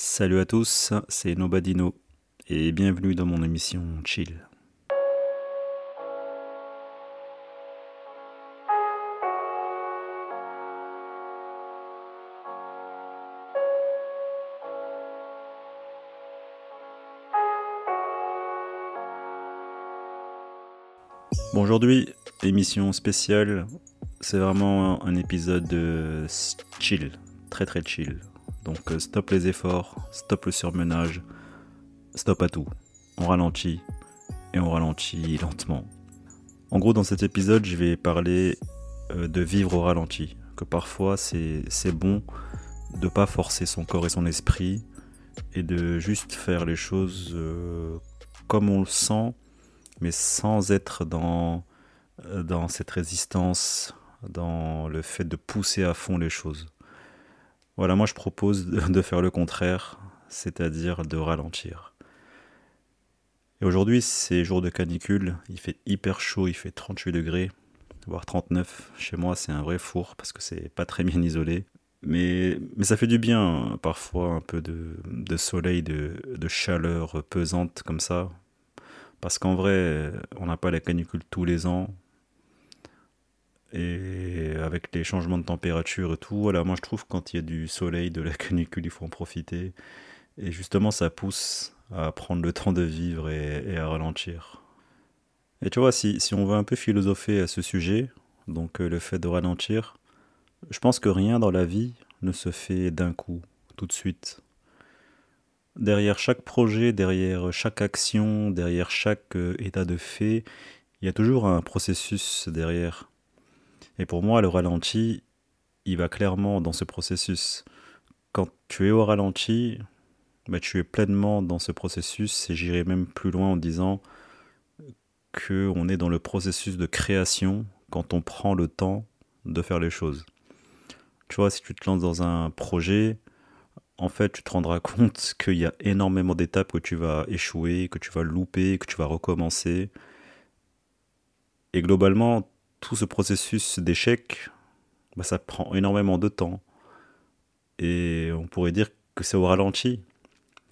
Salut à tous, c'est Nobadino et bienvenue dans mon émission Chill. Bon, aujourd'hui, émission spéciale, c'est vraiment un épisode de chill, très très chill. Donc euh, stop les efforts, stop le surmenage, stop à tout. On ralentit et on ralentit lentement. En gros, dans cet épisode, je vais parler euh, de vivre au ralenti. Que parfois, c'est bon de pas forcer son corps et son esprit et de juste faire les choses euh, comme on le sent, mais sans être dans, dans cette résistance, dans le fait de pousser à fond les choses. Voilà, moi je propose de faire le contraire, c'est-à-dire de ralentir. Et aujourd'hui, c'est jour de canicule, il fait hyper chaud, il fait 38 degrés, voire 39. Chez moi, c'est un vrai four parce que c'est pas très bien isolé. Mais, ça fait du bien, parfois, un peu de, soleil, de chaleur pesante comme ça. Parce qu'en vrai, on n'a pas la canicule tous les ans, et avec les changements de température et tout, voilà, moi je trouve quand il y a du soleil, de la canicule, il faut en profiter. Et justement, ça pousse à prendre le temps de vivre et, à ralentir. Et tu vois, si, on veut un peu philosopher à ce sujet, donc euh, le fait de ralentir, je pense que rien dans la vie ne se fait d'un coup, tout de suite. Derrière chaque projet, derrière chaque action, derrière chaque euh, état de fait, il y a toujours un processus derrière. Et pour moi, le ralenti, il va clairement dans ce processus. Quand tu es au ralenti, bah, tu es pleinement dans ce processus et j'irai même plus loin en disant que on est dans le processus de création quand on prend le temps de faire les choses. Tu vois, si tu te lances dans un projet, en fait, tu te rendras compte qu'il y a énormément d'étapes que tu vas échouer, que tu vas louper, que tu vas recommencer. Et globalement, tout ce processus d'échec, bah, ça prend énormément de temps. Et on pourrait dire que c'est au ralenti,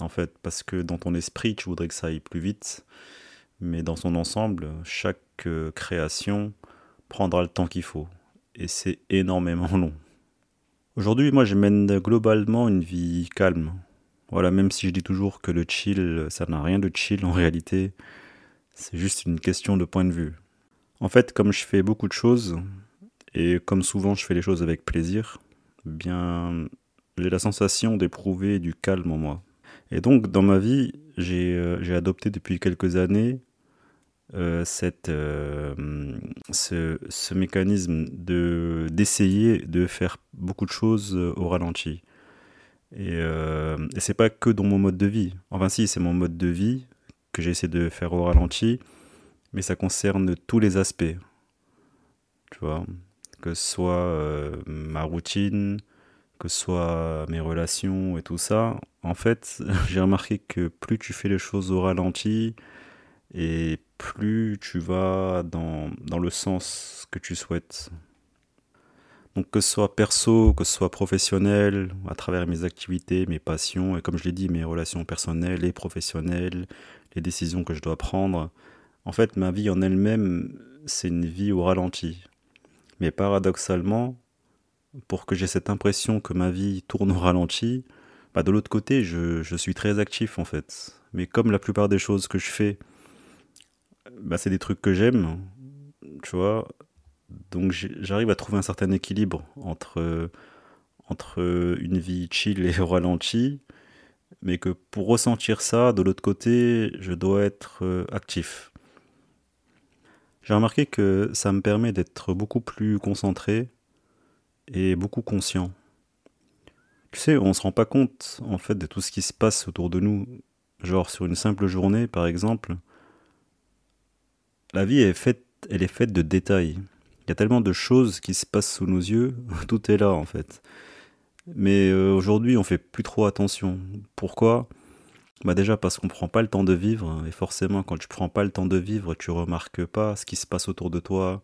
en fait, parce que dans ton esprit, tu voudrais que ça aille plus vite, mais dans son ensemble, chaque euh, création prendra le temps qu'il faut. Et c'est énormément long. Aujourd'hui, moi, je mène globalement une vie calme. Voilà, même si je dis toujours que le chill, ça n'a rien de chill en réalité, c'est juste une question de point de vue. En fait, comme je fais beaucoup de choses, et comme souvent je fais les choses avec plaisir, bien j'ai la sensation d'éprouver du calme en moi. Et donc dans ma vie, j'ai euh, adopté depuis quelques années euh, cette, euh, ce, ce, mécanisme de d'essayer de faire beaucoup de choses au ralenti. Et, et c'est pas que dans mon mode de vie. Enfin si, c'est mon mode de vie que j'essaie de faire au ralenti mais ça concerne tous les aspects. Tu vois, que ce soit euh, ma routine, que ce soit mes relations et tout ça. En fait, j'ai remarqué que plus tu fais les choses au ralenti, et plus tu vas dans, dans le sens que tu souhaites. Donc que ce soit perso, que ce soit professionnel, à travers mes activités, mes passions, et comme je l'ai dit, mes relations personnelles et professionnelles, les décisions que je dois prendre, en fait, ma vie en elle-même, c'est une vie au ralenti. Mais paradoxalement, pour que j'ai cette impression que ma vie tourne au ralenti, bah de l'autre côté, je, suis très actif en fait. Mais comme la plupart des choses que je fais, bah c'est des trucs que j'aime, tu vois. Donc j'arrive à trouver un certain équilibre entre, entre une vie chill et au ralenti, mais que pour ressentir ça, de l'autre côté, je dois être euh, actif. J'ai remarqué que ça me permet d'être beaucoup plus concentré et beaucoup conscient. Tu sais, on ne se rend pas compte en fait de tout ce qui se passe autour de nous. Genre sur une simple journée par exemple, la vie est faite, elle est faite de détails. Il y a tellement de choses qui se passent sous nos yeux, tout est là en fait. Mais euh, aujourd'hui, on fait plus trop attention. Pourquoi? Bah déjà parce qu'on prend pas le temps de vivre, et forcément quand tu prends pas le temps de vivre, tu remarques pas ce qui se passe autour de toi,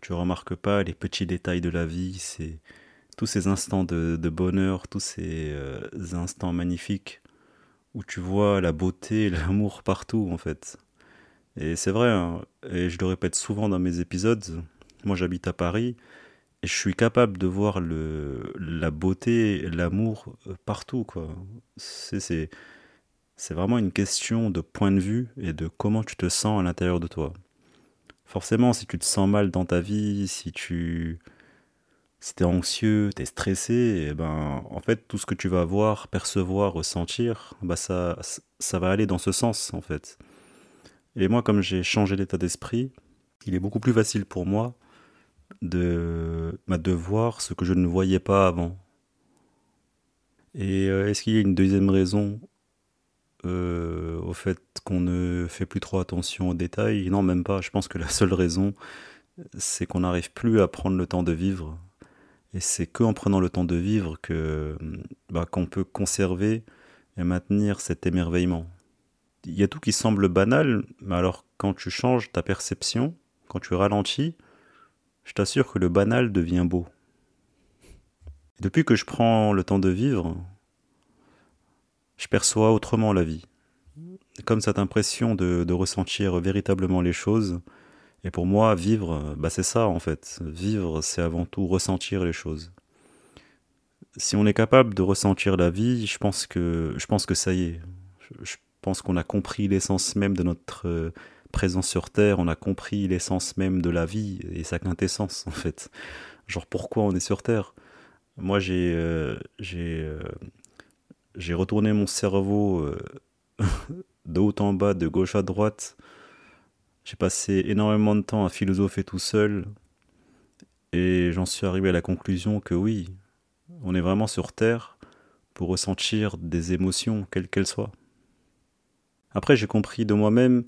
tu remarques pas les petits détails de la vie, c'est tous ces instants de, bonheur, tous ces euh, instants magnifiques où tu vois la beauté l'amour partout en fait. Et c'est vrai, hein, et je le répète souvent dans mes épisodes, moi j'habite à Paris et je suis capable de voir le, la beauté, l'amour euh, partout. quoi. C'est vraiment une question de point de vue et de comment tu te sens à l'intérieur de toi. Forcément, si tu te sens mal dans ta vie, si tu si es anxieux, tu es stressé, et eh ben, en fait, tout ce que tu vas voir, percevoir, ressentir, bah ça, ça va aller dans ce sens, en fait. Et moi, comme j'ai changé d'état d'esprit, il est beaucoup plus facile pour moi de, bah, de voir ce que je ne voyais pas avant. Et euh, est-ce qu'il y a une deuxième raison euh, au fait qu'on ne fait plus trop attention aux détails Non, même pas. Je pense que la seule raison, c'est qu'on n'arrive plus à prendre le temps de vivre. Et c'est qu'en prenant le temps de vivre que bah, qu'on peut conserver et maintenir cet émerveillement. Il y a tout qui semble banal, mais alors quand tu changes ta perception, quand tu ralentis, je t'assure que le banal devient beau. depuis que je prends le temps de vivre, je perçois autrement la vie. Comme cette impression de, ressentir véritablement les choses. Et pour moi, vivre, bah c'est ça en fait. Vivre, c'est avant tout ressentir les choses. Si on est capable de ressentir la vie, je pense que, je pense que ça y est. Je pense qu'on a compris l'essence même de notre présent sur Terre, on a compris l'essence même de la vie et sa quintessence en fait. Genre pourquoi on est sur Terre? Moi j'ai euh, euh, j'ai retourné mon cerveau euh, de haut en bas, de gauche à droite. J'ai passé énormément de temps à philosopher tout seul et j'en suis arrivé à la conclusion que oui, on est vraiment sur Terre pour ressentir des émotions, quelles qu'elles soient. Après, j'ai compris de moi-même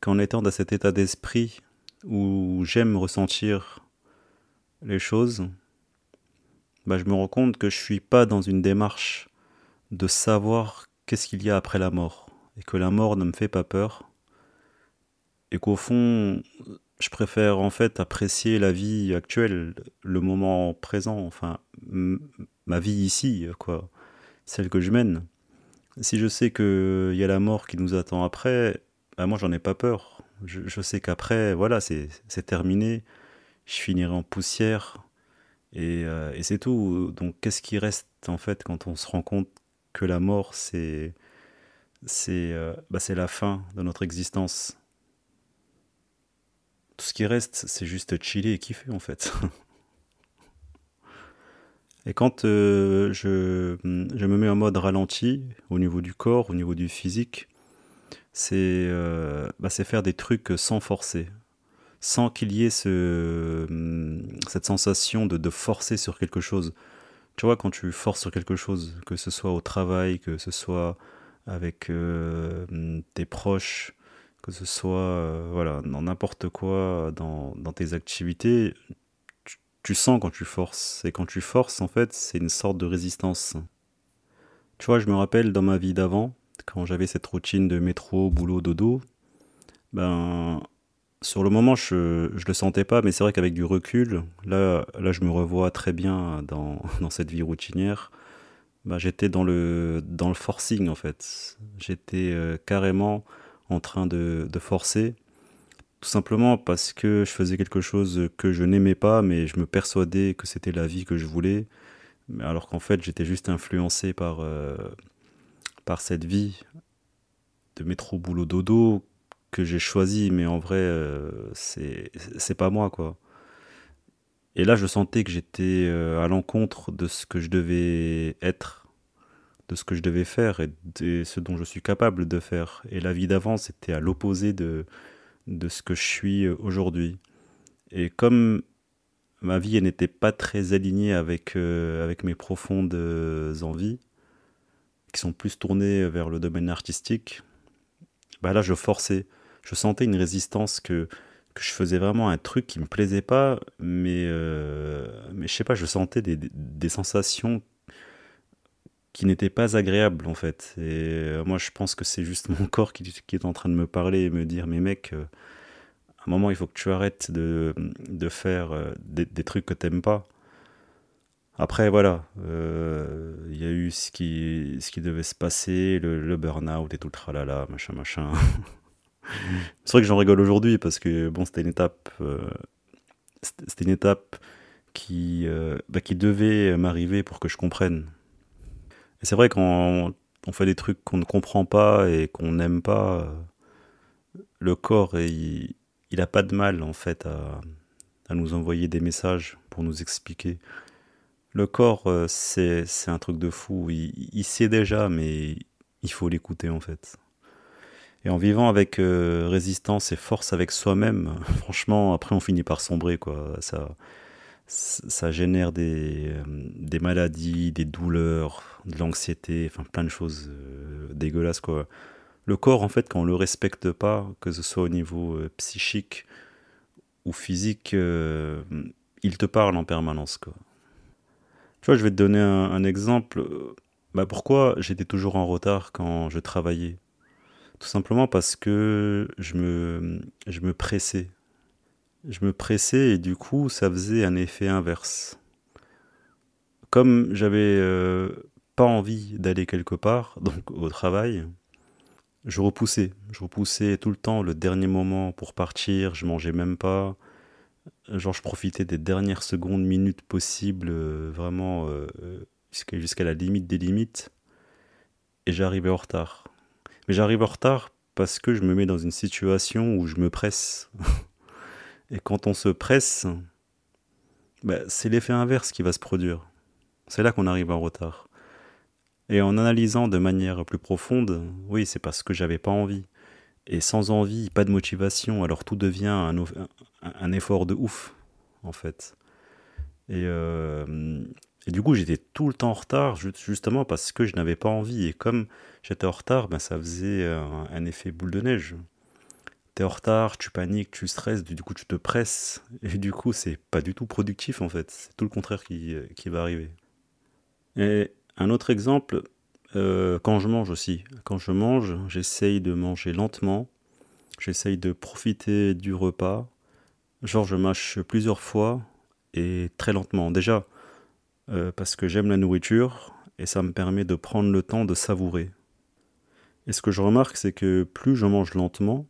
qu'en étant dans cet état d'esprit où j'aime ressentir les choses, bah, je me rends compte que je suis pas dans une démarche de savoir qu'est-ce qu'il y a après la mort et que la mort ne me fait pas peur et qu'au fond je préfère en fait apprécier la vie actuelle, le moment présent, enfin ma vie ici quoi, celle que je mène. Si je sais qu'il y a la mort qui nous attend après, bah, moi j'en ai pas peur. Je, sais qu'après, voilà, c'est terminé. Je finirai en poussière. Et, euh, et c'est tout. Donc qu'est-ce qui reste en fait quand on se rend compte que la mort, c'est c'est euh, bah, la fin de notre existence Tout ce qui reste, c'est juste chiller et kiffer en fait. Et quand euh, je, me mets en mode ralenti au niveau du corps, au niveau du physique, euh, bah, c'est faire des trucs sans forcer, sans qu'il y ait ce, cette sensation de, forcer sur quelque chose. Tu vois, quand tu forces sur quelque chose, que ce soit au travail, que ce soit avec euh, tes proches, que ce soit euh, voilà, dans n'importe quoi, dans, dans, tes activités, tu, tu, sens quand tu forces. Et quand tu forces, en fait, c'est une sorte de résistance. Tu vois, je me rappelle dans ma vie d'avant, quand j'avais cette routine de métro, boulot, dodo, ben, sur le moment, je ne le sentais pas, mais c'est vrai qu'avec du recul, là, là, je me revois très bien dans, cette vie routinière. Ben, j'étais dans le, forcing, en fait. J'étais euh, carrément en train de, de forcer, tout simplement parce que je faisais quelque chose que je n'aimais pas, mais je me persuadais que c'était la vie que je voulais, alors qu'en fait, j'étais juste influencé par... Euh, par cette vie de métro boulot dodo que j'ai choisi mais en vrai euh, c'est pas moi quoi. Et là je sentais que j'étais euh, à l'encontre de ce que je devais être de ce que je devais faire et de ce dont je suis capable de faire. Et la vie d'avant c'était à l'opposé de de ce que je suis aujourd'hui. Et comme ma vie n'était pas très alignée avec euh, avec mes profondes envies qui sont plus tournés vers le domaine artistique, bah là je forçais, je sentais une résistance que, que je faisais vraiment un truc qui me plaisait pas, mais, euh, mais je sais pas, je sentais des, des sensations qui n'étaient pas agréables en fait. Et euh, moi je pense que c'est juste mon corps qui, est en train de me parler et me dire mais mec, euh, à un moment il faut que tu arrêtes de, de faire des, des trucs que t'aimes pas. Après, voilà, euh, il y a eu ce qui, ce qui devait se passer, le, le burn-out et tout le tralala, machin, machin. C'est vrai que j'en rigole aujourd'hui parce que bon, c'était une étape, euh, c'était une étape qui, euh, bah, qui devait m'arriver pour que je comprenne. Et c'est vrai qu'on on fait des trucs qu'on ne comprend pas et qu'on n'aime pas, le corps, il, il a pas de mal en fait à, nous envoyer des messages pour nous expliquer. Le corps, euh, c'est c'est un truc de fou. Il sait déjà, mais il faut l'écouter en fait. Et en vivant avec euh, résistance et force avec soi-même, franchement, après on finit par sombrer quoi. Ça, ça génère des, euh, des maladies, des douleurs, de l'anxiété, enfin plein de choses euh, dégueulasses quoi. Le corps en fait, quand on le respecte pas, que ce soit au niveau psychique ou physique, il te parle en permanence quoi. Tu vois, je vais te donner un, un exemple. Bah, pourquoi j'étais toujours en retard quand je travaillais? Tout simplement parce que je me, pressais. Je me pressais et du coup, ça faisait un effet inverse. Comme j'avais euh, pas envie d'aller quelque part, donc au travail, je repoussais. Je repoussais tout le temps le dernier moment pour partir, je mangeais même pas. Genre, je profitais des dernières secondes, minutes possibles, euh, vraiment euh, jusqu'à la limite des limites, et j'arrivais en retard. Mais j'arrive en retard parce que je me mets dans une situation où je me presse. Et quand on se presse, bah, c'est l'effet inverse qui va se produire. C'est là qu'on arrive en retard. Et en analysant de manière plus profonde, oui, c'est parce que j'avais pas envie. Et sans envie, pas de motivation, alors tout devient un, effort de ouf, en fait. Et, euh, et du coup, j'étais tout le temps en retard, ju- justement parce que je n'avais pas envie. Et comme j'étais en retard, ben, ça faisait un, un effet boule de neige. T'es en retard, tu paniques, tu stresses, du coup tu te presses. Et du coup, c'est pas du tout productif en fait. C'est tout le contraire qui, qui va arriver. Et un autre exemple, euh, quand je mange aussi. Quand je mange, j'essaye de manger lentement. J'essaye de profiter du repas. Genre, je mâche plusieurs fois et très lentement. Déjà, euh, parce que j'aime la nourriture et ça me permet de prendre le temps de savourer. Et ce que je remarque, c'est que plus je mange lentement,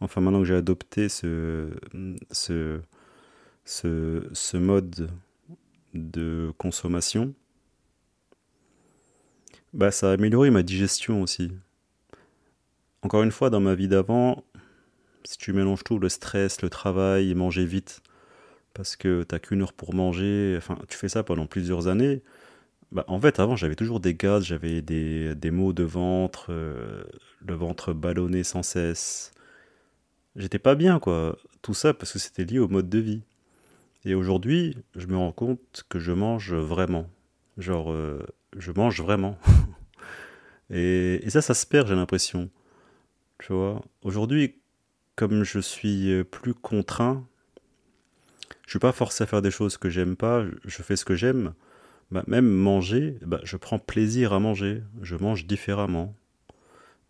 enfin maintenant que j'ai adopté ce, mode de consommation, bah ça a amélioré ma digestion aussi. Encore une fois, dans ma vie d'avant, si tu mélanges tout, le stress, le travail, manger vite, parce que t'as qu'une heure pour manger, enfin tu fais ça pendant plusieurs années, bah en fait avant j'avais toujours des gaz, j'avais des, des maux de ventre, euh, le ventre ballonné sans cesse. J'étais pas bien quoi. Tout ça parce que c'était lié au mode de vie. Et aujourd'hui, je me rends compte que je mange vraiment. Genre, euh, je mange vraiment. Et, ça, ça se perd, j'ai l'impression. Tu vois, aujourd'hui, comme je suis euh, plus contraint, je suis pas forcé à faire des choses que j'aime pas, je fais ce que j'aime. Bah, même manger, bah, je prends plaisir à manger, je mange différemment.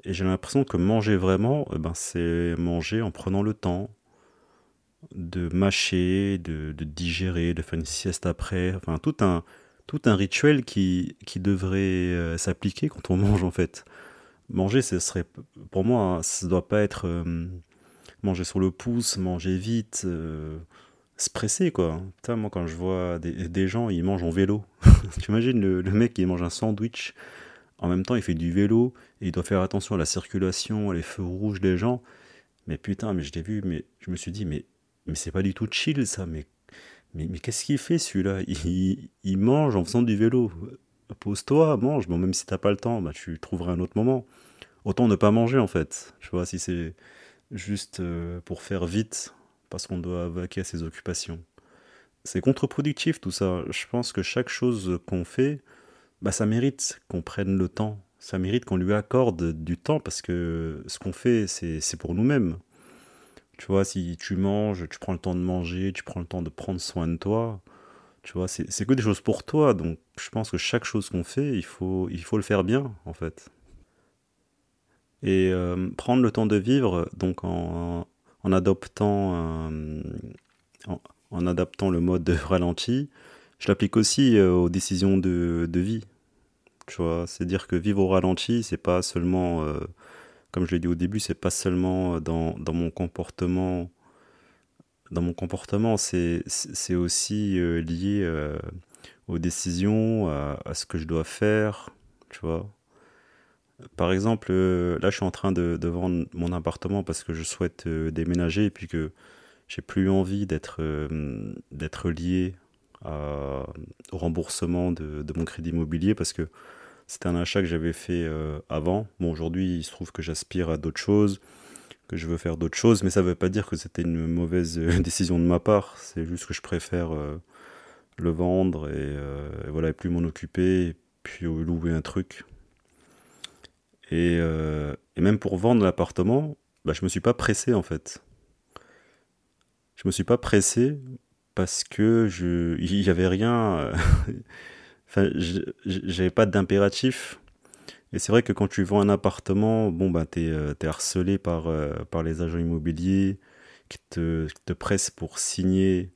Et j'ai l'impression que manger vraiment, eh ben, c'est manger en prenant le temps de mâcher, de, digérer, de faire une sieste après. Enfin, tout un, tout un rituel qui, qui devrait euh, s'appliquer quand on mange en fait. Manger, ce serait, pour moi, hein, ça ne doit pas être euh, manger sur le pouce, manger vite, euh, se presser quoi. Putain, moi quand je vois des, des gens, ils mangent en vélo. Tu imagines le, le mec qui mange un sandwich, en même temps il fait du vélo, et il doit faire attention à la circulation, les feux rouges des gens. Mais putain, mais je l'ai vu, mais je me suis dit, mais, mais c'est pas du tout chill ça, mais, mais, qu'est-ce qu'il fait celui-là? Il, il mange en faisant du vélo. Pose-toi, mange, bon, même si t'as pas le temps, bah, tu trouveras un autre moment. Autant ne pas manger en fait, tu vois, si c'est juste euh, pour faire vite, parce qu'on doit vaquer à ses occupations. C'est contre-productif tout ça. Je pense que chaque chose qu'on fait, bah, ça mérite qu'on prenne le temps. Ça mérite qu'on lui accorde du temps parce que ce qu'on fait, c'est pour nous-mêmes. Tu vois, si tu manges, tu prends le temps de manger, tu prends le temps de prendre soin de toi, tu vois, c'est c'est que des choses pour toi. Donc, je pense que chaque chose qu'on fait, il faut, il faut le faire bien, en fait. Et euh, prendre le temps de vivre, donc en, en adoptant, euh, en, adaptant le mode ralenti, je l'applique aussi aux décisions de, de vie. Tu vois, c'est dire que vivre au ralenti, c'est pas seulement, comme je l'ai dit au début, c'est pas seulement dans, dans mon comportement dans mon comportement, c'est aussi euh, lié euh, aux décisions, à, ce que je dois faire, tu vois. Par exemple, euh, là, je suis en train de, vendre mon appartement parce que je souhaite déménager et puis que j'ai plus envie d'être d'être lié au remboursement de, mon crédit immobilier parce que c'était un achat que j'avais fait avant. Bon, aujourd'hui, il se trouve que j'aspire à d'autres choses que je veux faire d'autres choses, mais ça ne veut pas dire que c'était une mauvaise euh, décision de ma part. C'est juste que je préfère euh, le vendre euh, et, voilà, et plus m'en occuper, puis louer un truc. Et, et même pour vendre l'appartement, bah, je me suis pas pressé en fait. Je me suis pas pressé parce que je, il y avait rien. enfin, j'avais pas d'impératif et c'est vrai que quand tu vends un appartement, bon, bah, tu es, euh, harcelé par, euh, par les agents immobiliers qui te, te pressent pour signer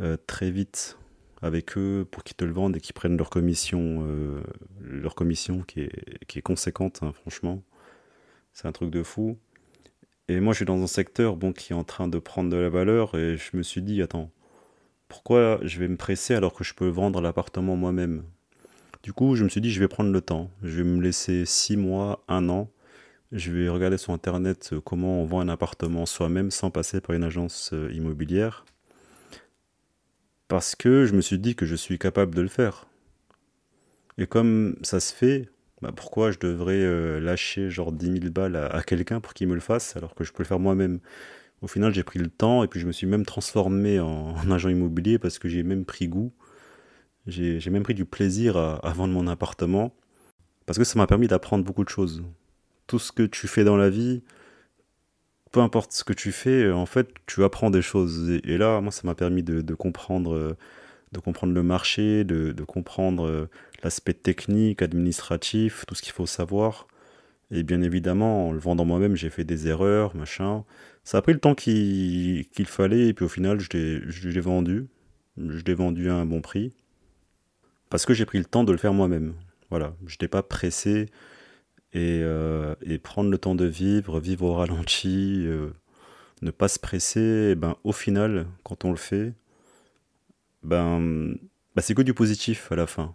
euh, très vite avec eux pour qu'ils te le vendent et qu'ils prennent leur commission, leur commission qui est, qui est conséquente, hein, franchement. C'est un truc de fou. Et moi, je suis dans un secteur bon, qui est en train de prendre de la valeur et je me suis dit, attends, pourquoi je vais me presser alors que je peux vendre l'appartement moi-même? Du coup, je me suis dit, je vais prendre le temps. Je vais me laisser six mois, un an. Je vais regarder sur Internet euh, comment on vend un appartement soi-même sans passer par une agence euh, immobilière. Parce que je me suis dit que je suis capable de le faire. Et comme ça se fait, bah, pourquoi je devrais euh, lâcher genre 10 000 balles à, quelqu'un pour qu'il me le fasse alors que je peux le faire moi-même? Au final, j'ai pris le temps et puis je me suis même transformé en agent immobilier parce que j'ai même pris goût j'ai même pris du plaisir à, vendre mon appartement parce que ça m'a permis d'apprendre beaucoup de choses. Tout ce que tu fais dans la vie, peu importe ce que tu fais, en fait, tu apprends des choses. Et, là, moi, ça m'a permis de, comprendre, de comprendre le marché, de, comprendre l'aspect technique, administratif, tout ce qu'il faut savoir. Et bien évidemment, en le vendant moi-même, j'ai fait des erreurs, machin. Ça a pris le temps qu'il fallait, et puis au final, je l'ai vendu. Je l'ai vendu à un bon prix parce que j'ai pris le temps de le faire moi-même. Voilà, je n'étais pas pressé euh, et, prendre le temps de vivre, vivre au ralenti, euh, ne pas se presser, et ben, au final, quand on le fait, ben, ben, c'est que du positif à la fin.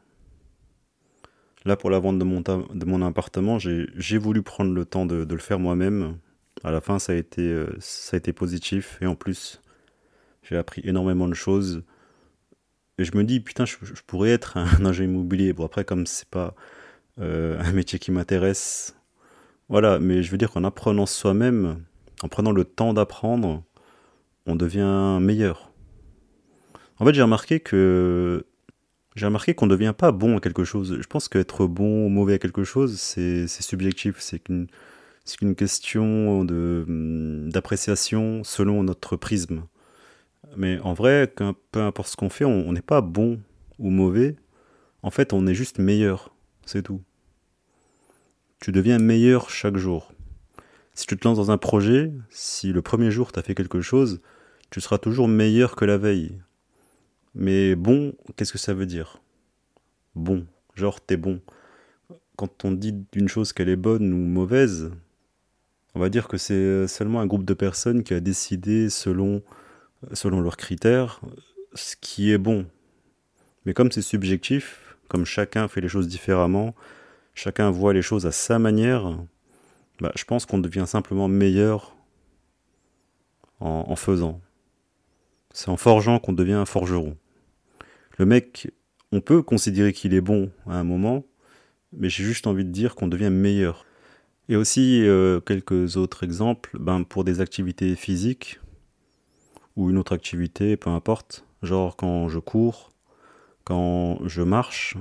Là, pour la vente de mon, de mon appartement, j'ai voulu prendre le temps de, le faire moi-même. À la fin, ça a, été, euh, ça a été positif et en plus, j'ai appris énormément de choses et je me dis, putain, je, pourrais être un agent immobilier. Bon, après, comme c'est pas euh, un métier qui m'intéresse, voilà, mais je veux dire qu'en apprenant soi-même, en prenant le temps d'apprendre, on devient meilleur. En fait, j'ai remarqué que j'ai remarqué qu'on ne devient pas bon à quelque chose. Je pense qu'être bon ou mauvais à quelque chose, c'est subjectif. C'est qu'une qu'une question d'appréciation selon notre prisme. Mais en vrai, peu importe ce qu'on fait, on n'est pas bon ou mauvais. En fait, on est juste meilleur. C'est tout. Tu deviens meilleur chaque jour. Si tu te lances dans un projet, si le premier jour tu as fait quelque chose, tu seras toujours meilleur que la veille. Mais bon, qu'est-ce que ça veut dire? Bon, genre t'es bon. Quand on dit d'une chose qu'elle est bonne ou mauvaise, on va dire que c'est seulement un groupe de personnes qui a décidé selon selon leurs critères, ce qui est bon. Mais comme c'est subjectif, comme chacun fait les choses différemment, chacun voit les choses à sa manière, bah, je pense qu'on devient simplement meilleur en, faisant. C'est en forgeant qu'on devient un forgeron. Le mec, on peut considérer qu'il est bon à un moment, mais j'ai juste envie de dire qu'on devient meilleur. Et aussi euh, quelques autres exemples, ben, pour des activités physiques, ou une autre activité, peu importe. Genre quand je cours, quand je marche.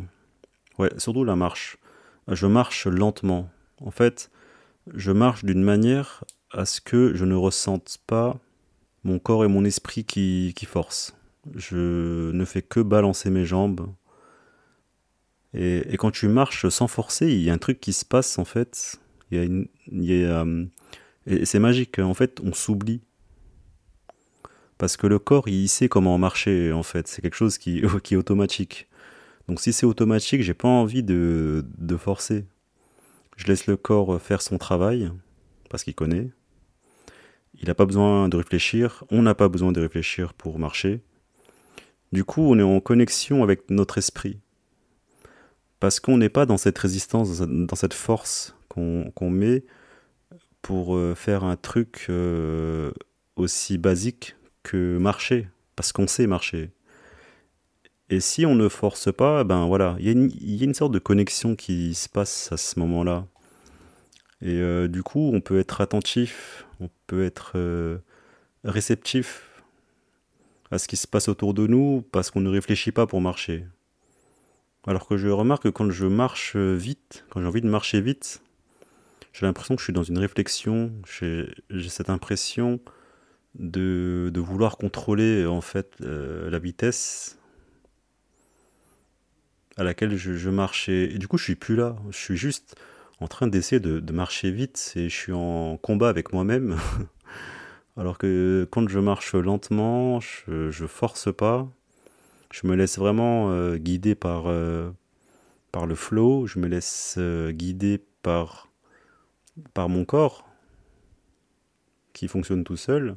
Ouais, surtout la marche. Je marche lentement. En fait, je marche d'une manière à ce que je ne ressente pas mon corps et mon esprit qui, forcent. Je ne fais que balancer mes jambes. Et, quand tu marches sans forcer, il y a un truc qui se passe en fait. Euh, et c'est magique. En fait, on s'oublie Parce que le corps, il sait comment marcher, en fait. C'est quelque chose qui, qui est automatique. Donc si c'est automatique, j'ai pas envie de, de forcer. Je laisse le corps faire son travail, parce qu'il connaît. Il n'a pas besoin de réfléchir, on n'a pas besoin de réfléchir pour marcher. Du coup, on est en connexion avec notre esprit. Parce qu'on n'est pas dans cette résistance, dans cette force qu'on met pour euh, faire un truc euh, aussi basique que marcher, parce qu'on sait marcher. Et si on ne force pas, ben voilà, il y, a une sorte de connexion qui se passe à ce moment-là. Et euh, du coup, on peut être attentif, on peut être euh, réceptif à ce qui se passe autour de nous parce qu'on ne réfléchit pas pour marcher. Alors que je remarque que quand je marche vite, quand j'ai envie de marcher vite, j'ai l'impression que je suis dans une réflexion, j'ai cette impression de, vouloir contrôler en fait euh, la vitesse à laquelle je, marche. Et, du coup, je suis plus là. Je suis juste en train d'essayer de, marcher vite et je suis en combat avec moi-même. Alors que quand je marche lentement, je, je force pas. Je me laisse vraiment euh, guider par, euh, par le flow. Je me laisse guider par, par mon corps qui fonctionne tout seul.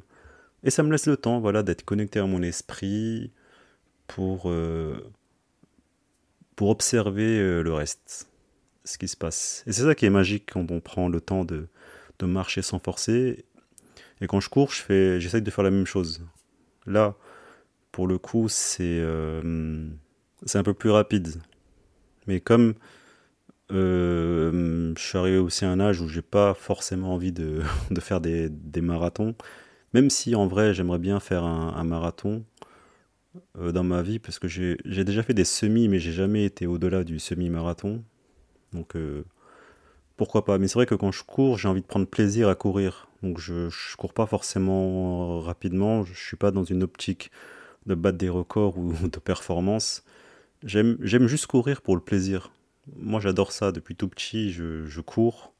Et ça me laisse le temps voilà, d'être connecté à mon esprit pour, euh, pour observer euh, le reste, ce qui se passe. Et c'est ça qui est magique quand on prend le temps de, de marcher sans forcer. Et quand je cours, je j'essaye de faire la même chose. Là, pour le coup, c'est euh, un peu plus rapide. Mais comme je suis arrivé aussi à un âge où j'ai pas forcément envie de, de faire des, des marathons, même si en vrai j'aimerais bien faire un, marathon euh, dans ma vie, parce que j'ai déjà fait des semis, mais j'ai jamais été au-delà du semi-marathon. Donc euh, pourquoi pas. Mais c'est vrai que quand je cours, j'ai envie de prendre plaisir à courir. Donc je, cours pas forcément rapidement, je suis pas dans une optique de battre des records ou de performance. J'aime juste courir pour le plaisir. Moi j'adore ça, depuis tout petit je cours.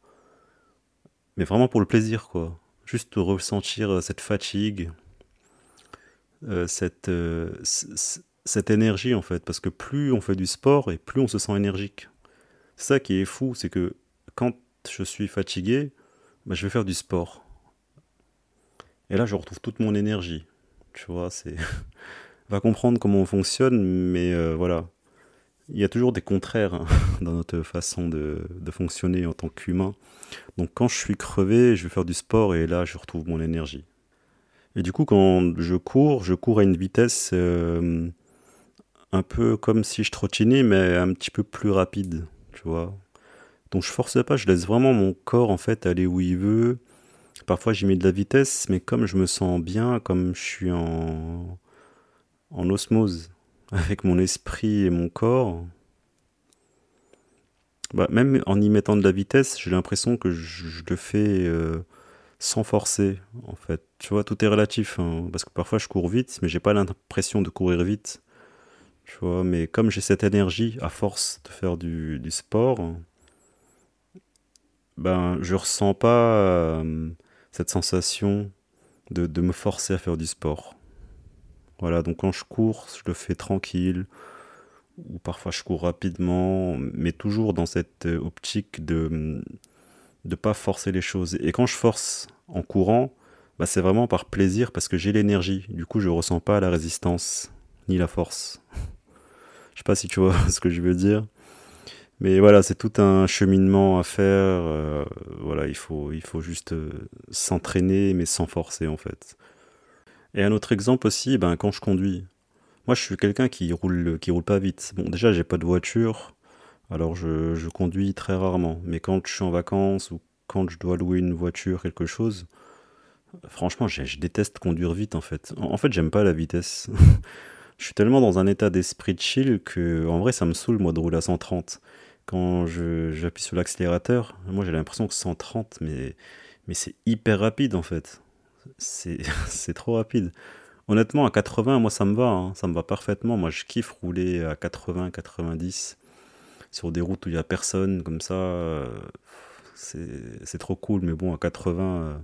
Mais vraiment pour le plaisir quoi juste ressentir euh, cette fatigue, euh, cette, euh, cette énergie en fait, parce que plus on fait du sport et plus on se sent énergique. Ça qui est fou, c'est que quand je suis fatigué, bah, je vais faire du sport. Et là, je retrouve toute mon énergie. Tu vois, c'est. va comprendre comment on fonctionne, mais voilà. Il y a toujours des contraires hein, dans notre façon de, fonctionner en tant qu'humain. Donc quand je suis crevé, je vais faire du sport et là, je retrouve mon énergie. Et du coup, quand je cours, je cours à une vitesse euh, un peu comme si je trottinais, mais un petit peu plus rapide, tu vois. Donc je force pas, je laisse vraiment mon corps en fait aller où il veut. Parfois j'y mets de la vitesse, mais comme je me sens bien, comme je suis en, en osmose avec mon esprit et mon corps, bah, même en y mettant de la vitesse, j'ai l'impression que je, le fais euh, sans forcer, en fait. Tu vois, tout est relatif, hein, parce que parfois je cours vite, mais j'ai pas l'impression de courir vite. Tu vois, mais comme j'ai cette énergie, à force de faire du, sport, ben, je ressens pas euh, cette sensation de, de me forcer à faire du sport. Voilà, donc quand je cours, je le fais tranquille, ou parfois je cours rapidement, mais toujours dans cette euh, optique de ne pas forcer les choses. Et quand je force en courant, bah c'est vraiment par plaisir parce que j'ai l'énergie. Du coup, je ressens pas la résistance ni la force. je sais pas si tu vois ce que je veux dire. Mais voilà, c'est tout un cheminement à faire. Euh, voilà, il faut, il faut juste euh, s'entraîner, mais sans forcer en fait. Et un autre exemple aussi, ben, quand je conduis. Moi, je suis quelqu'un qui roule, qui roule pas vite. Bon, déjà, j'ai pas de voiture, alors je, conduis très rarement. Mais quand je suis en vacances ou quand je dois louer une voiture, quelque chose, franchement, je, déteste conduire vite en fait. En, fait, j'aime pas la vitesse. je suis tellement dans un état d'esprit de chill que, en vrai, ça me saoule moi de rouler à 130. Quand j'appuie sur l'accélérateur, moi j'ai l'impression que 130, mais, mais c'est hyper rapide en fait. C'est trop rapide. Honnêtement, à 80, moi ça me va, hein. ça me va parfaitement. Moi je kiffe rouler à 80, 90 sur des routes où il n'y a personne, comme ça. Euh, c'est trop cool, mais bon, à 80,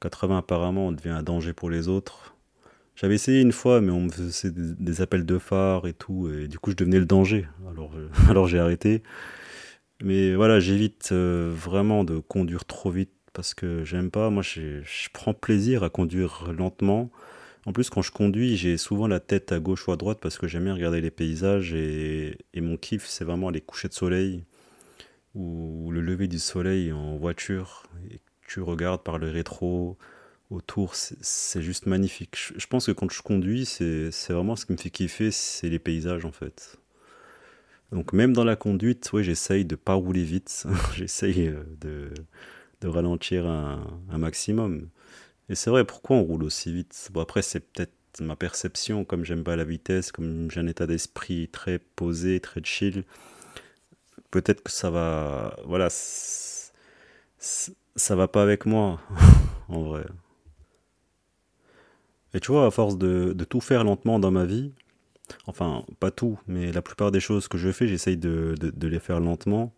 80 euh, apparemment, on devient un danger pour les autres. J'avais essayé une fois, mais on me faisait des, appels de phare et tout, et du coup je devenais le danger. Alors, alors j'ai arrêté. Mais voilà, j'évite euh, vraiment de conduire trop vite parce que j'aime pas. Moi, je prends plaisir à conduire lentement. En plus, quand je conduis, j'ai souvent la tête à gauche ou à droite parce que j'aime bien regarder les paysages et, mon kiff, c'est vraiment les couchers de soleil ou le lever du soleil en voiture et tu regardes par le rétro autour, c'est juste magnifique. Je, pense que quand je conduis, c'est vraiment ce qui me fait kiffer, c'est les paysages en fait. Donc même dans la conduite, ouais, j'essaye de pas rouler vite, j'essaye euh, de, de, ralentir un, maximum. Et c'est vrai, pourquoi on roule aussi vite? Bon après c'est peut-être ma perception, comme j'aime pas la vitesse, comme j'ai un état d'esprit très posé, très chill, peut-être que ça va, voilà, ça va pas avec moi, en vrai. Et tu vois, à force de, tout faire lentement dans ma vie, enfin, pas tout, mais la plupart des choses que je fais, j'essaye de, les faire lentement,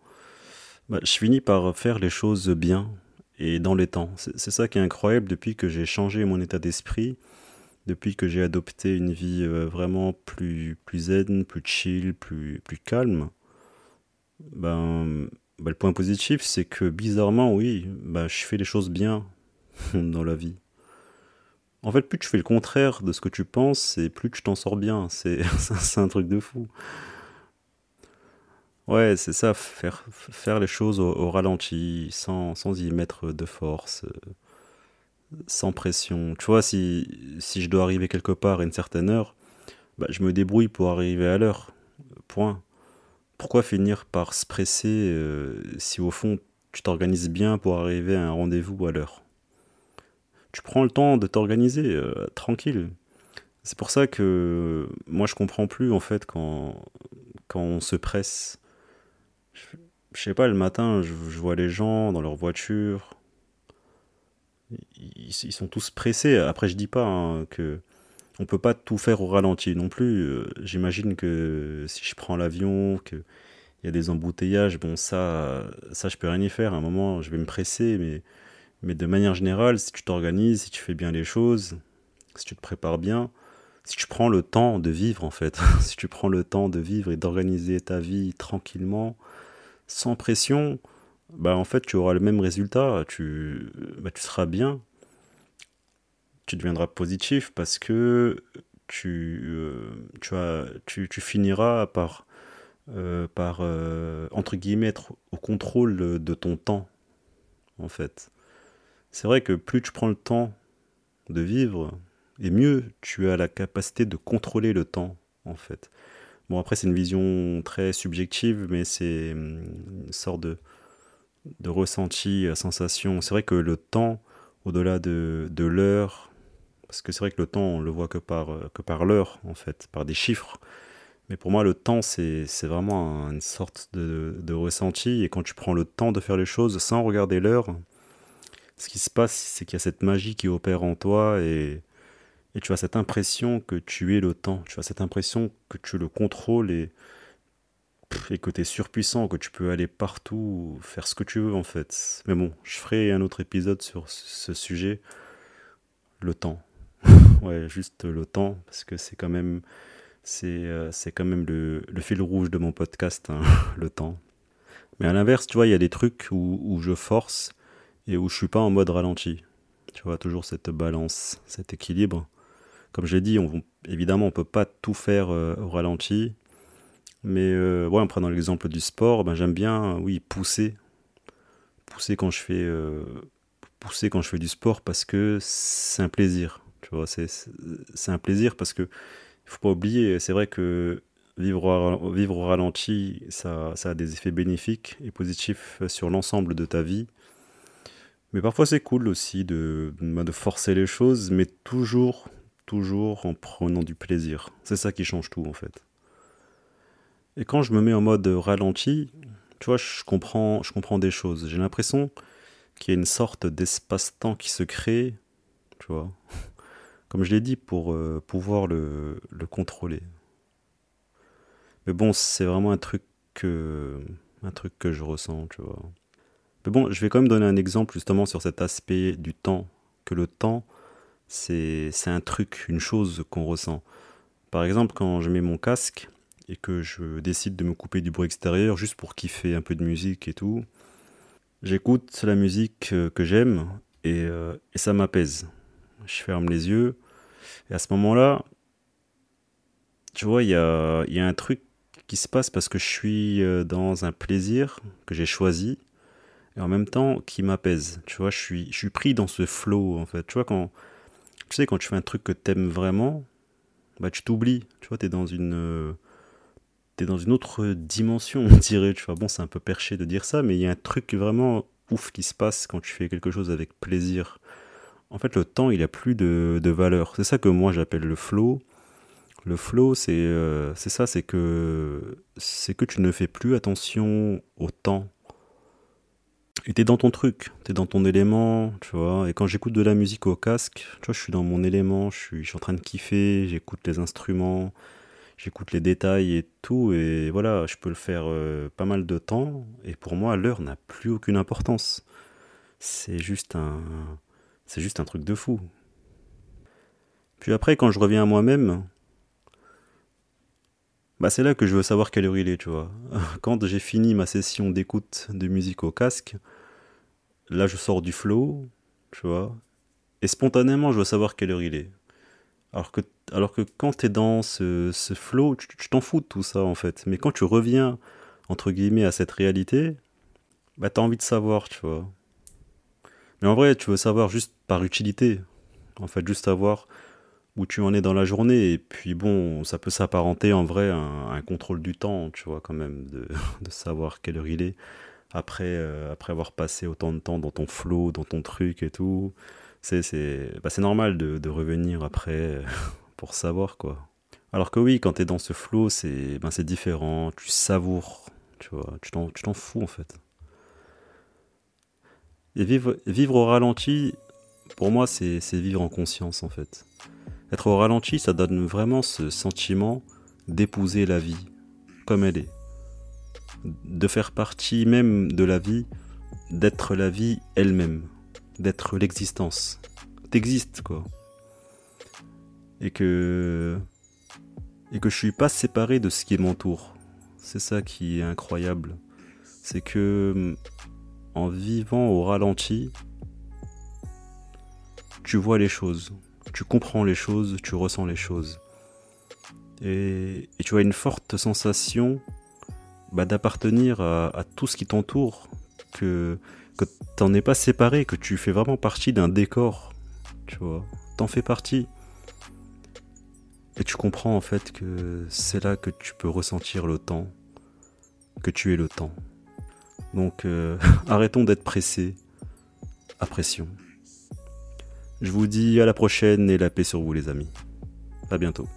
bah, je finis par faire les choses bien et dans les temps. C'est ça qui est incroyable depuis que j'ai changé mon état d'esprit, depuis que j'ai adopté une vie euh, vraiment plus, zen, plus chill, plus, plus calme. Ben, ben, le point positif, c'est que bizarrement, oui, ben, je fais les choses bien dans la vie. En fait, plus tu fais le contraire de ce que tu penses, et plus tu t'en sors bien. C'est un truc de fou. Ouais, c'est ça, faire, faire les choses au, ralenti, sans, sans, y mettre de force, euh, sans pression. Tu vois, si, si je dois arriver quelque part à une certaine heure, bah, je me débrouille pour arriver à l'heure. Point. Pourquoi finir par se presser euh, si au fond tu t'organises bien pour arriver à un rendez-vous à l'heure? Tu prends le temps de t'organiser euh, tranquille. C'est pour ça que moi je comprends plus en fait quand, quand on se presse. Je, sais pas, le matin je, vois les gens dans leur voiture. Ils, sont tous pressés. Après je dis pas hein, que on peut pas tout faire au ralenti non plus. Euh, j'imagine que si je prends l'avion, qu'il y a des embouteillages, bon ça, ça je peux rien y faire. À un moment, je vais me presser, mais, mais de manière générale, si tu t'organises, si tu fais bien les choses, si tu te prépares bien, si tu prends le temps de vivre en fait, si tu prends le temps de vivre et d'organiser ta vie tranquillement, sans pression, bah en fait tu auras le même résultat, tu, bah, tu seras bien, tu deviendras positif parce que tu, euh, tu, as, tu, tu, finiras par, euh, par euh, entre guillemets, être au contrôle de ton temps, en fait. C'est vrai que plus tu prends le temps de vivre, et mieux tu as la capacité de contrôler le temps, en fait. Bon, après, c'est une vision très subjective, mais c'est hum, une sorte de, de ressenti, sensation. C'est vrai que le temps, au-delà de, de l'heure, parce que c'est vrai que le temps, on le voit que par, euh, que par l'heure, en fait, par des chiffres. Mais pour moi, le temps, c'est vraiment une sorte de, de, ressenti. Et quand tu prends le temps de faire les choses sans regarder l'heure, ce qui se passe, c'est qu'il y a cette magie qui opère en toi et, et tu as cette impression que tu es le temps. Tu as cette impression que tu le contrôles et, que tu es surpuissant, que tu peux aller partout, faire ce que tu veux en fait. Mais bon, je ferai un autre épisode sur ce sujet. Le temps ouais, juste le temps, parce que c'est quand même, euh, le, fil rouge de mon podcast, hein, le temps. Mais à l'inverse, tu vois, il y a des trucs où, où, je force et où je suis pas en mode ralenti. Tu vois, toujours cette balance, cet équilibre. Comme j'ai dit, on, évidemment, on peut pas tout faire euh, au ralenti. Mais euh, ouais, en prenant l'exemple du sport, ben, j'aime bien, oui, pousser. Pousser quand je fais, pousser quand je fais du sport parce que c'est un plaisir. Tu vois, c'est, c'est un plaisir parce que il faut pas oublier, c'est vrai que vivre au, vivre au ralenti, ça, ça a des effets bénéfiques et positifs sur l'ensemble de ta vie. Mais parfois c'est cool aussi de, de forcer les choses, mais toujours, toujours en prenant du plaisir. C'est ça qui change tout en fait. Et quand je me mets en mode ralenti, tu vois, je comprends, je des choses. J'ai l'impression qu'il y a une sorte d'espace-temps qui se crée, tu vois comme je l'ai dit, pour euh, pouvoir le, le, contrôler. Mais bon, c'est vraiment un truc que, un truc que je ressens, tu vois. Mais bon, je vais quand même donner un exemple justement sur cet aspect du temps, que le temps, c'est un truc, une chose qu'on ressent. Par exemple, quand je mets mon casque et que je décide de me couper du bruit extérieur juste pour kiffer un peu de musique et tout, j'écoute la musique euh, que j'aime et, euh, et ça m'apaise. Je ferme les yeux et à ce moment-là, tu vois, il y a, y a un truc qui se passe parce que je suis euh, dans un plaisir que j'ai choisi et en même temps qui m'apaise. Tu vois, je suis, je suis pris dans ce flow en fait. Tu vois, quand tu sais, quand tu fais un truc que t'aimes vraiment, bah tu t'oublies. Tu vois, t'es dans une. Euh, t'es dans une autre dimension, on dirait. Tu vois, bon, c'est un peu perché de dire ça, mais il y a un truc vraiment ouf qui se passe quand tu fais quelque chose avec plaisir. En fait, le temps, il a plus de, valeur. C'est ça que moi j'appelle le flow. Le flow, c'est euh, c'est ça, c'est que, c'est que tu ne fais plus attention au temps. Et t'es dans ton truc, t'es dans ton élément, tu vois. Et quand j'écoute de la musique au casque, tu vois, je suis dans mon élément, je suis, je suis en train de kiffer, j'écoute les instruments, j'écoute les détails et tout. Et voilà, je peux le faire euh, pas mal de temps. Et pour moi, l'heure n'a plus aucune importance. C'est juste un, c'est juste un truc de fou. Puis après, quand je reviens à moi-même, bah c'est là que je veux savoir quelle heure il est, tu vois. Quand j'ai fini ma session d'écoute de musique au casque, là je sors du flow, tu vois, et spontanément je veux savoir quelle heure il est. Alors que, quand t'es dans ce, flow, tu t'en fous de tout ça en fait. Mais quand tu reviens, entre guillemets, à cette réalité, bah t'as envie de savoir, tu vois. Mais en vrai, tu veux savoir juste par utilité. En fait, juste savoir où tu en es dans la journée. Et puis bon, ça peut s'apparenter en vrai à un, contrôle du temps, tu vois, quand même, de savoir quelle heure il est. Après, euh, après avoir passé autant de temps dans ton flow, dans ton truc et tout, c'est bah normal de, revenir après pour savoir quoi. Alors que oui, quand tu es dans ce flow, c'est ben différent, tu savoures, tu t'en fous en fait. Et vivre au ralenti, pour moi, c'est vivre en conscience en fait. Être au ralenti, ça donne vraiment ce sentiment d'épouser la vie comme elle est. De faire partie même de la vie, d'être la vie elle-même, d'être l'existence. T'existes quoi. Et que et que je suis pas séparé de ce qui m'entoure. C'est ça qui est incroyable. C'est que en vivant au ralenti, tu vois les choses tu comprends les choses, tu ressens les choses. Et, tu as une forte sensation bah, d'appartenir à, tout ce qui t'entoure, que, que t'en es pas séparé, que tu fais vraiment partie d'un décor, tu vois. T'en fais partie. Et tu comprends en fait que c'est là que tu peux ressentir le temps, que tu es le temps. Donc euh, arrêtons d'être pressés à pression. Je vous dis à la prochaine et la paix sur vous les amis. À bientôt.